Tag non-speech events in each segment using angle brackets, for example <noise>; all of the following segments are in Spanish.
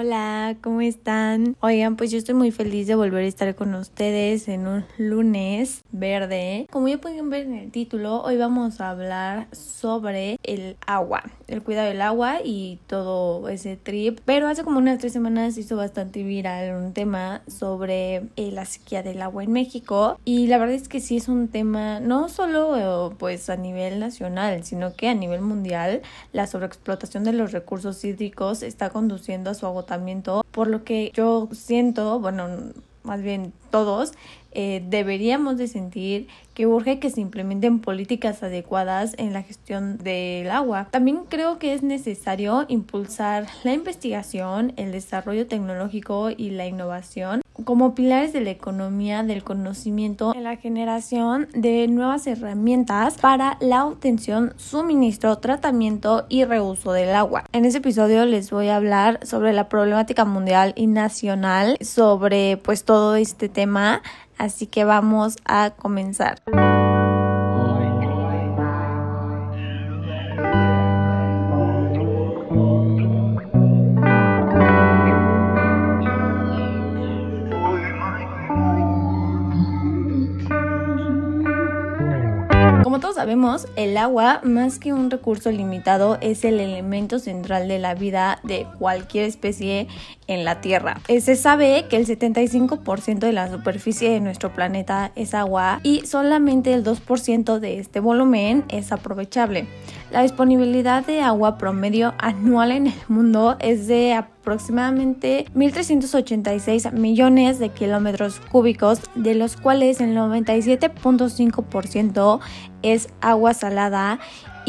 Hola, ¿cómo están? Oigan, pues yo estoy muy feliz de volver a estar con ustedes en un lunes verde. Como ya pueden ver en el título, hoy vamos a hablar sobre el agua, el cuidado del agua y todo ese trip. Pero hace como unas tres semanas hizo bastante viral un tema sobre eh, la sequía del agua en México y la verdad es que sí es un tema no solo pues a nivel nacional, sino que a nivel mundial la sobreexplotación de los recursos hídricos está conduciendo a su agotamiento por lo que yo siento, bueno, más bien todos, eh, deberíamos de sentir que urge que se implementen políticas adecuadas en la gestión del agua. También creo que es necesario impulsar la investigación, el desarrollo tecnológico y la innovación como pilares de la economía del conocimiento en la generación de nuevas herramientas para la obtención, suministro, tratamiento y reuso del agua. En este episodio les voy a hablar sobre la problemática mundial y nacional sobre pues todo este tema, así que vamos a comenzar. Todos sabemos, el agua, más que un recurso limitado, es el elemento central de la vida de cualquier especie en la Tierra. Eh, se sabe que el 75% de la superficie de nuestro planeta es agua y solamente el 2% de este volumen es aprovechable. La disponibilidad de agua promedio anual en el mundo es de aproximadamente 1.386 millones de kilómetros cúbicos, de los cuales el 97.5% es agua salada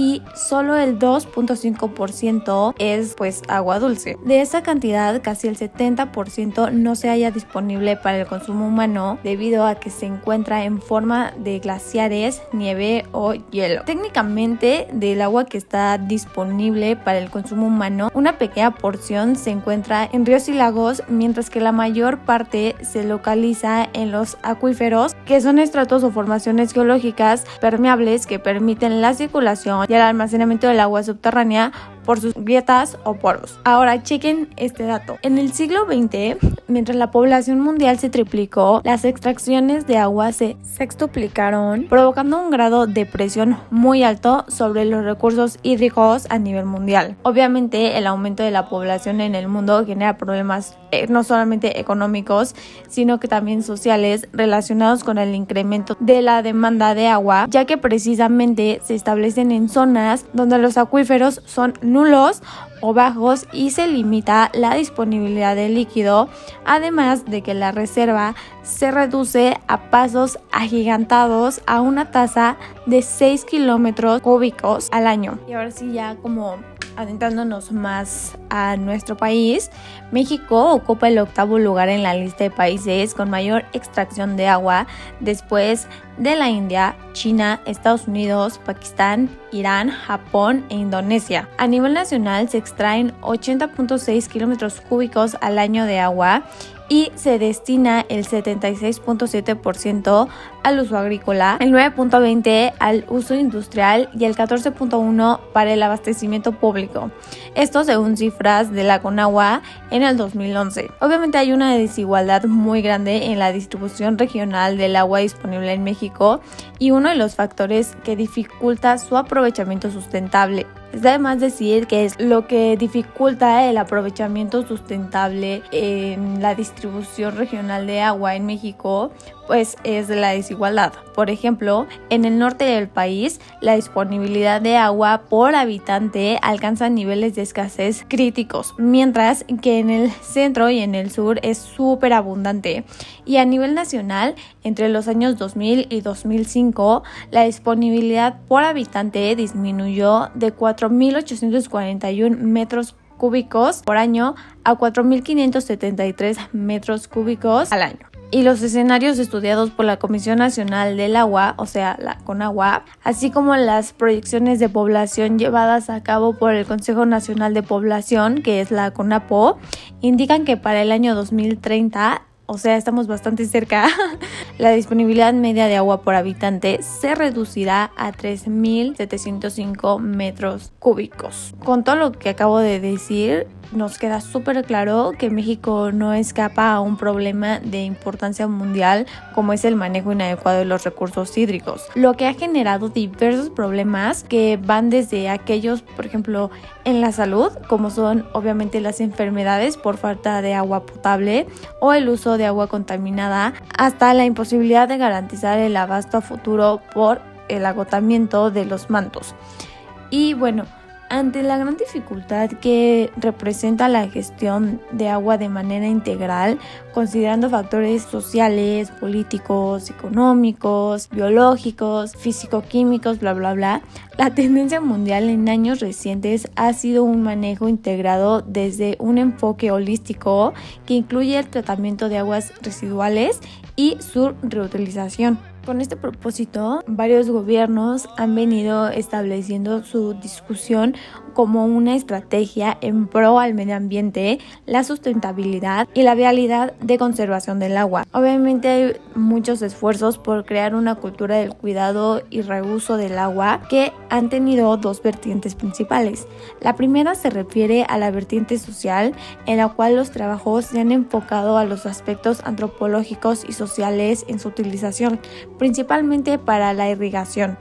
y solo el 2.5% es pues agua dulce. De esa cantidad, casi el 70% no se halla disponible para el consumo humano debido a que se encuentra en forma de glaciares, nieve o hielo. Técnicamente, del agua que está disponible para el consumo humano, una pequeña porción se encuentra en ríos y lagos, mientras que la mayor parte se localiza en los acuíferos, que son estratos o formaciones geológicas permeables que permiten la circulación y el almacenamiento del agua subterránea por sus grietas o poros. Ahora chequen este dato. En el siglo XX, mientras la población mundial se triplicó, las extracciones de agua se sextuplicaron, provocando un grado de presión muy alto sobre los recursos hídricos a nivel mundial. Obviamente, el aumento de la población en el mundo genera problemas eh, no solamente económicos, sino que también sociales relacionados con el incremento de la demanda de agua, ya que precisamente se establecen en zonas donde los acuíferos son nulos o bajos y se limita la disponibilidad de líquido, además de que la reserva se reduce a pasos agigantados a una tasa de 6 kilómetros cúbicos al año. Y ahora sí ya como adentrándonos más a nuestro país, México ocupa el octavo lugar en la lista de países con mayor extracción de agua después de la India, China, Estados Unidos, Pakistán, Irán, Japón e Indonesia. A nivel nacional se extraen 80.6 kilómetros cúbicos al año de agua y se destina el 76.7% al uso agrícola, el 9.20% al uso industrial y el 14.1% para el abastecimiento público. Esto según cifras de la Conagua en el 2011. Obviamente hay una desigualdad muy grande en la distribución regional del agua disponible en México y uno de los factores que dificulta su aprovechamiento sustentable es además decir que es lo que dificulta el aprovechamiento sustentable en la distribución regional de agua en México, pues es la desigualdad. Por ejemplo, en el norte del país, la disponibilidad de agua por habitante alcanza niveles de escasez críticos, mientras que en el centro y en el sur es súper abundante. Y a nivel nacional, entre los años 2000 y 2005, la disponibilidad por habitante disminuyó de 4.841 metros cúbicos por año a 4.573 metros cúbicos al año y los escenarios estudiados por la Comisión Nacional del Agua, o sea, la CONAGUA, así como las proyecciones de población llevadas a cabo por el Consejo Nacional de Población, que es la CONAPO, indican que para el año 2030 o sea, estamos bastante cerca, <laughs> la disponibilidad media de agua por habitante se reducirá a 3.705 metros cúbicos. Con todo lo que acabo de decir, nos queda súper claro que México no escapa a un problema de importancia mundial como es el manejo inadecuado de los recursos hídricos, lo que ha generado diversos problemas que van desde aquellos, por ejemplo, en la salud, como son obviamente las enfermedades por falta de agua potable o el uso de agua contaminada, hasta la imposibilidad de garantizar el abasto a futuro por el agotamiento de los mantos. Y bueno, ante la gran dificultad que representa la gestión de agua de manera integral, considerando factores sociales, políticos, económicos, biológicos, físico-químicos, bla, bla, bla, la tendencia mundial en años recientes ha sido un manejo integrado desde un enfoque holístico que incluye el tratamiento de aguas residuales y su reutilización. Con este propósito, varios gobiernos han venido estableciendo su discusión como una estrategia en pro al medio ambiente, la sustentabilidad y la vialidad de conservación del agua. Obviamente hay muchos esfuerzos por crear una cultura del cuidado y reuso del agua que han tenido dos vertientes principales. La primera se refiere a la vertiente social, en la cual los trabajos se han enfocado a los aspectos antropológicos y sociales en su utilización, principalmente para la irrigación.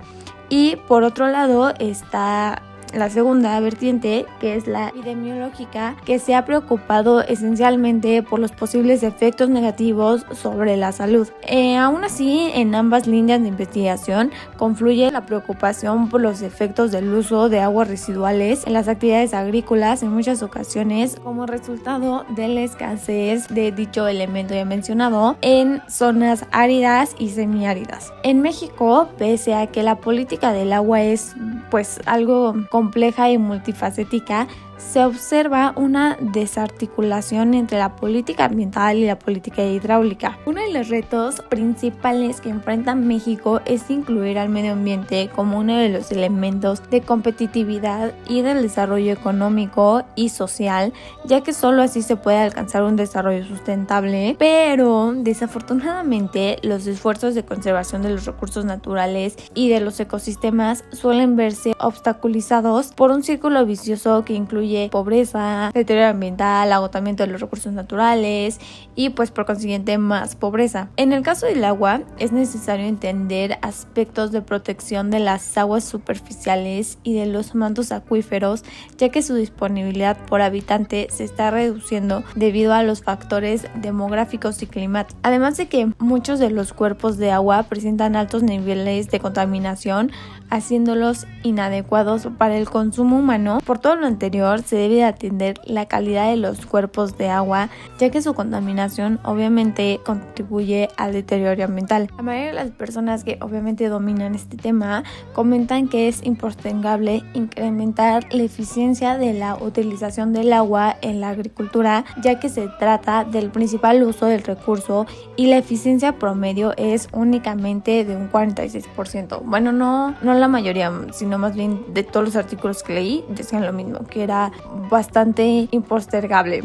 Y por otro lado está la segunda vertiente, que es la epidemiológica, que se ha preocupado esencialmente por los posibles efectos negativos sobre la salud. Eh, aún así, en ambas líneas de investigación confluye la preocupación por los efectos del uso de aguas residuales en las actividades agrícolas en muchas ocasiones como resultado de la escasez de dicho elemento ya mencionado en zonas áridas y semiáridas. En México, pese a que la política del agua es pues algo compleja y multifacética se observa una desarticulación entre la política ambiental y la política hidráulica. Uno de los retos principales que enfrenta México es incluir al medio ambiente como uno de los elementos de competitividad y del desarrollo económico y social, ya que solo así se puede alcanzar un desarrollo sustentable, pero desafortunadamente los esfuerzos de conservación de los recursos naturales y de los ecosistemas suelen verse obstaculizados por un círculo vicioso que incluye pobreza, deterioro ambiental, agotamiento de los recursos naturales y pues por consiguiente más pobreza. En el caso del agua es necesario entender aspectos de protección de las aguas superficiales y de los mantos acuíferos ya que su disponibilidad por habitante se está reduciendo debido a los factores demográficos y climáticos. Además de que muchos de los cuerpos de agua presentan altos niveles de contaminación haciéndolos inadecuados para el consumo humano. Por todo lo anterior, se debe atender la calidad de los cuerpos de agua, ya que su contaminación obviamente contribuye al deterioro ambiental. La mayoría de las personas que obviamente dominan este tema comentan que es impostergable incrementar la eficiencia de la utilización del agua en la agricultura, ya que se trata del principal uso del recurso y la eficiencia promedio es únicamente de un 46%. Bueno, no, no la mayoría, sino más bien de todos los artículos que leí, decían lo mismo, que era bastante impostergable.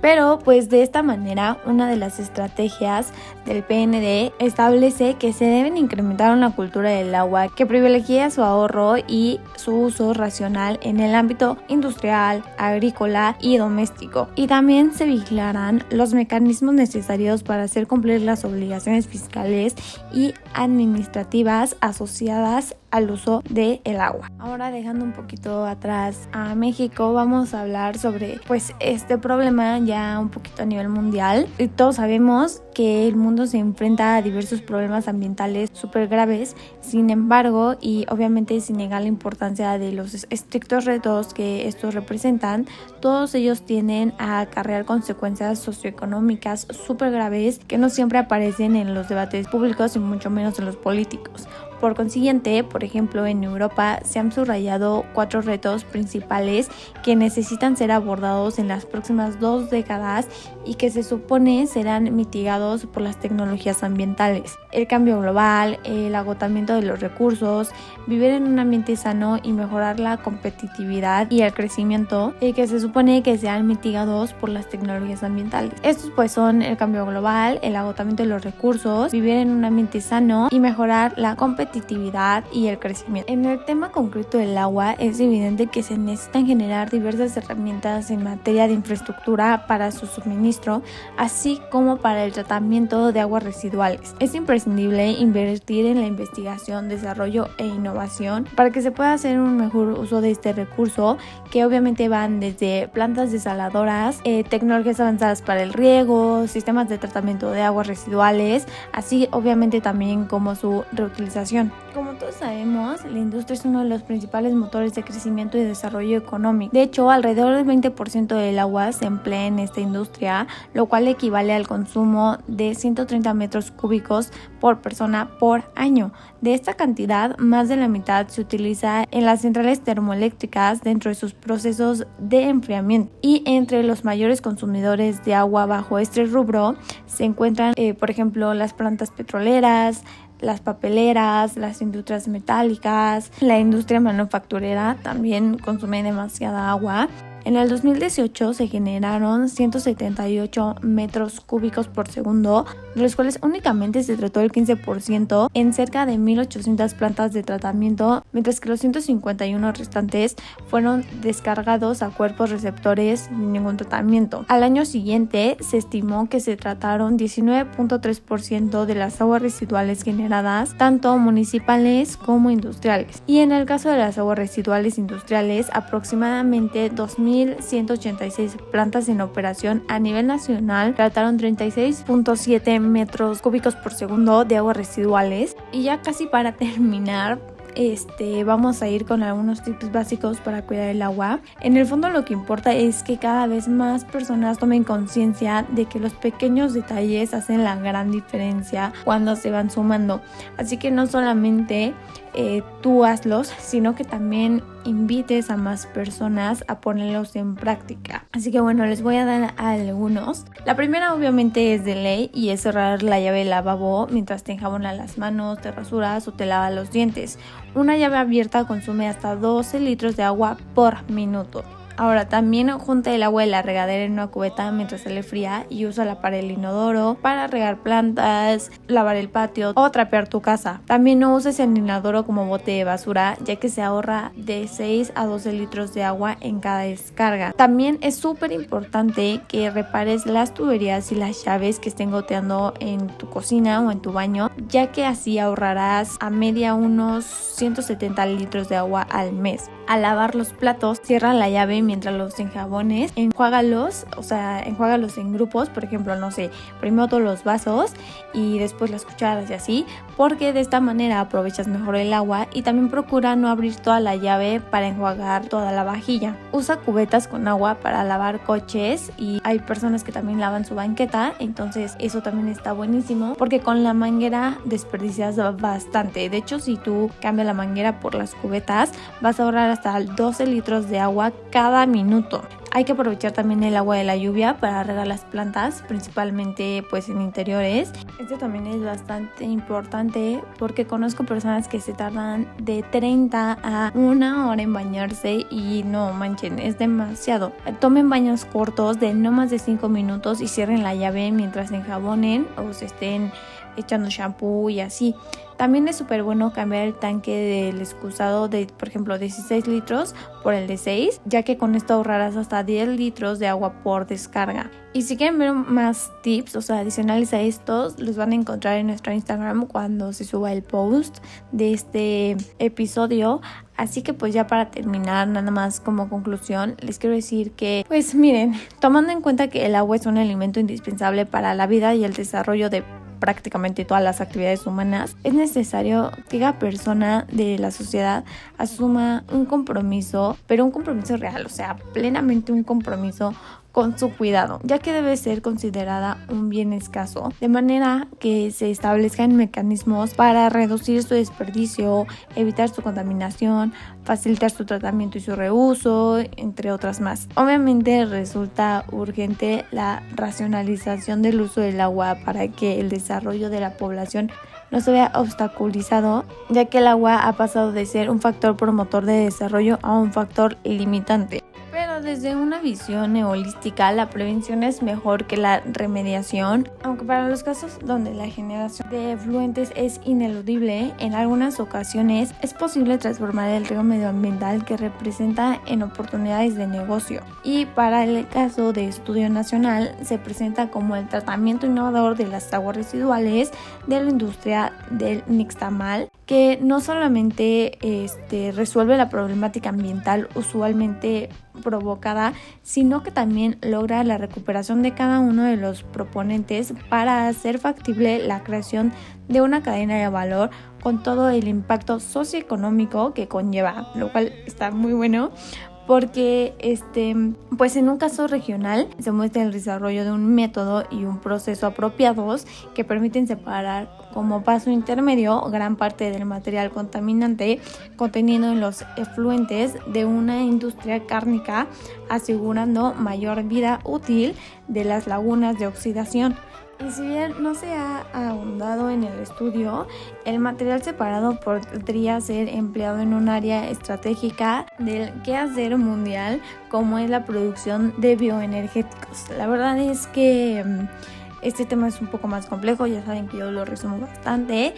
Pero pues de esta manera una de las estrategias del PND establece que se deben incrementar una cultura del agua que privilegie su ahorro y su uso racional en el ámbito industrial, agrícola y doméstico. Y también se vigilarán los mecanismos necesarios para hacer cumplir las obligaciones fiscales y administrativas asociadas al uso del el agua. Ahora dejando un poquito atrás a México, vamos a hablar sobre pues este problema ya un poquito a nivel mundial. Y todos sabemos que el mundo se enfrenta a diversos problemas ambientales súper graves, sin embargo, y obviamente sin negar la importancia de los estrictos retos que estos representan, todos ellos tienden a acarrear consecuencias socioeconómicas súper graves que no siempre aparecen en los debates públicos y mucho menos en los políticos. Por consiguiente, por ejemplo, en Europa se han subrayado cuatro retos principales que necesitan ser abordados en las próximas dos décadas y que se supone serán mitigados por las tecnologías ambientales. El cambio global, el agotamiento de los recursos, vivir en un ambiente sano y mejorar la competitividad y el crecimiento, y que se supone que sean mitigados por las tecnologías ambientales. Estos pues son el cambio global, el agotamiento de los recursos, vivir en un ambiente sano y mejorar la competitividad y el crecimiento. En el tema concreto del agua es evidente que se necesitan generar diversas herramientas en materia de infraestructura para su suministro, así como para el tratamiento de aguas residuales. Es imprescindible invertir en la investigación, desarrollo e innovación para que se pueda hacer un mejor uso de este recurso, que obviamente van desde plantas desaladoras, eh, tecnologías avanzadas para el riego, sistemas de tratamiento de aguas residuales, así obviamente también como su reutilización. Como todos sabemos, la industria es uno de los principales motores de crecimiento y desarrollo económico. De hecho, alrededor del 20% del agua se emplea en esta industria, lo cual equivale al consumo de 130 metros cúbicos por persona por año. De esta cantidad, más de la mitad se utiliza en las centrales termoeléctricas dentro de sus procesos de enfriamiento. Y entre los mayores consumidores de agua bajo este rubro se encuentran, eh, por ejemplo, las plantas petroleras, las papeleras, las industrias metálicas, la industria manufacturera también consume demasiada agua en el 2018 se generaron 178 metros cúbicos por segundo, de los cuales únicamente se trató el 15% en cerca de 1.800 plantas de tratamiento, mientras que los 151 restantes fueron descargados a cuerpos receptores sin ningún tratamiento. Al año siguiente se estimó que se trataron 19.3% de las aguas residuales generadas, tanto municipales como industriales. Y en el caso de las aguas residuales industriales, aproximadamente 2.000 1.186 plantas en operación a nivel nacional trataron 36.7 metros cúbicos por segundo de aguas residuales. Y ya casi para terminar, este, vamos a ir con algunos tips básicos para cuidar el agua. En el fondo lo que importa es que cada vez más personas tomen conciencia de que los pequeños detalles hacen la gran diferencia cuando se van sumando. Así que no solamente eh, tú hazlos, sino que también invites a más personas a ponerlos en práctica. Así que bueno, les voy a dar algunos. La primera obviamente es de ley y es cerrar la llave del lavabo mientras te enjabonas las manos, te rasuras o te lavas los dientes. Una llave abierta consume hasta 12 litros de agua por minuto. Ahora también junta el agua de la regadera en una cubeta mientras se le fría y usa para el inodoro, para regar plantas, lavar el patio o trapear tu casa. También no uses el inodoro como bote de basura ya que se ahorra de 6 a 12 litros de agua en cada descarga. También es súper importante que repares las tuberías y las llaves que estén goteando en tu cocina o en tu baño ya que así ahorrarás a media unos 170 litros de agua al mes. Al lavar los platos, cierra la llave mientras los enjabones, enjuágalos, o sea, enjuágalos en grupos, por ejemplo, no sé, primero todos los vasos y después las cucharas y así, porque de esta manera aprovechas mejor el agua y también procura no abrir toda la llave para enjuagar toda la vajilla. Usa cubetas con agua para lavar coches y hay personas que también lavan su banqueta, entonces eso también está buenísimo porque con la manguera desperdicias bastante. De hecho, si tú cambias la manguera por las cubetas, vas a ahorrar hasta 12 litros de agua cada minuto. Hay que aprovechar también el agua de la lluvia para regar las plantas, principalmente pues en interiores. Esto también es bastante importante porque conozco personas que se tardan de 30 a una hora en bañarse y no manchen, es demasiado. Tomen baños cortos de no más de 5 minutos y cierren la llave mientras se enjabonen o se estén echando shampoo y así. También es súper bueno cambiar el tanque del excusado de, por ejemplo, 16 litros por el de 6, ya que con esto ahorrarás hasta 10 litros de agua por descarga. Y si quieren ver más tips, o sea, adicionales a estos, los van a encontrar en nuestro Instagram cuando se suba el post de este episodio. Así que pues ya para terminar, nada más como conclusión, les quiero decir que, pues miren, tomando en cuenta que el agua es un alimento indispensable para la vida y el desarrollo de prácticamente todas las actividades humanas, es necesario que cada persona de la sociedad asuma un compromiso, pero un compromiso real, o sea, plenamente un compromiso con su cuidado, ya que debe ser considerada un bien escaso, de manera que se establezcan mecanismos para reducir su desperdicio, evitar su contaminación, facilitar su tratamiento y su reuso, entre otras más. Obviamente resulta urgente la racionalización del uso del agua para que el desarrollo de la población no se vea obstaculizado, ya que el agua ha pasado de ser un factor promotor de desarrollo a un factor limitante desde una visión neolística, la prevención es mejor que la remediación, aunque para los casos donde la generación de efluentes es ineludible, en algunas ocasiones es posible transformar el río medioambiental que representa en oportunidades de negocio. Y para el caso de estudio nacional, se presenta como el tratamiento innovador de las aguas residuales de la industria del nixtamal, que no solamente este, resuelve la problemática ambiental usualmente provocada, sino que también logra la recuperación de cada uno de los proponentes para hacer factible la creación de una cadena de valor con todo el impacto socioeconómico que conlleva, lo cual está muy bueno porque este pues en un caso regional se muestra el desarrollo de un método y un proceso apropiados que permiten separar como paso intermedio gran parte del material contaminante contenido en los efluentes de una industria cárnica asegurando mayor vida útil de las lagunas de oxidación y si bien no se ha ahondado en el estudio, el material separado podría ser empleado en un área estratégica del quehacer mundial como es la producción de bioenergéticos. La verdad es que mm, este tema es un poco más complejo, ya saben que yo lo resumo bastante.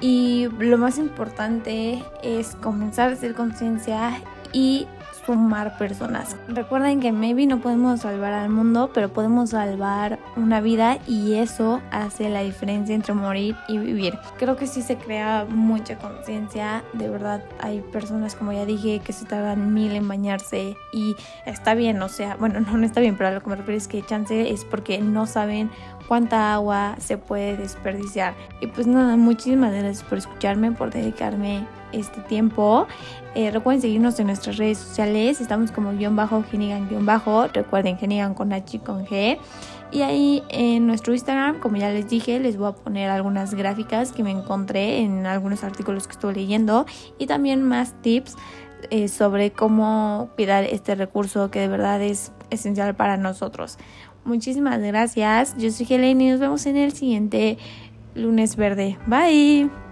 Y lo más importante es comenzar a hacer conciencia y sumar personas. Recuerden que maybe no podemos salvar al mundo, pero podemos salvar una vida y eso hace la diferencia entre morir y vivir. Creo que sí se crea mucha conciencia, de verdad hay personas como ya dije que se tardan mil en bañarse y está bien, o sea, bueno, <laughs> no, no está bien, pero a lo que me refiero es que chance es porque no saben cuánta agua se puede desperdiciar. Y pues nada, muchísimas gracias por escucharme, por dedicarme este tiempo. Eh, recuerden seguirnos en nuestras redes sociales. Estamos como guion bajo, Genigan guion bajo. Recuerden Genigan con H y con G. Y ahí en nuestro Instagram, como ya les dije, les voy a poner algunas gráficas que me encontré en algunos artículos que estoy leyendo y también más tips eh, sobre cómo cuidar este recurso que de verdad es esencial para nosotros. Muchísimas gracias. Yo soy Helen y nos vemos en el siguiente lunes verde. Bye.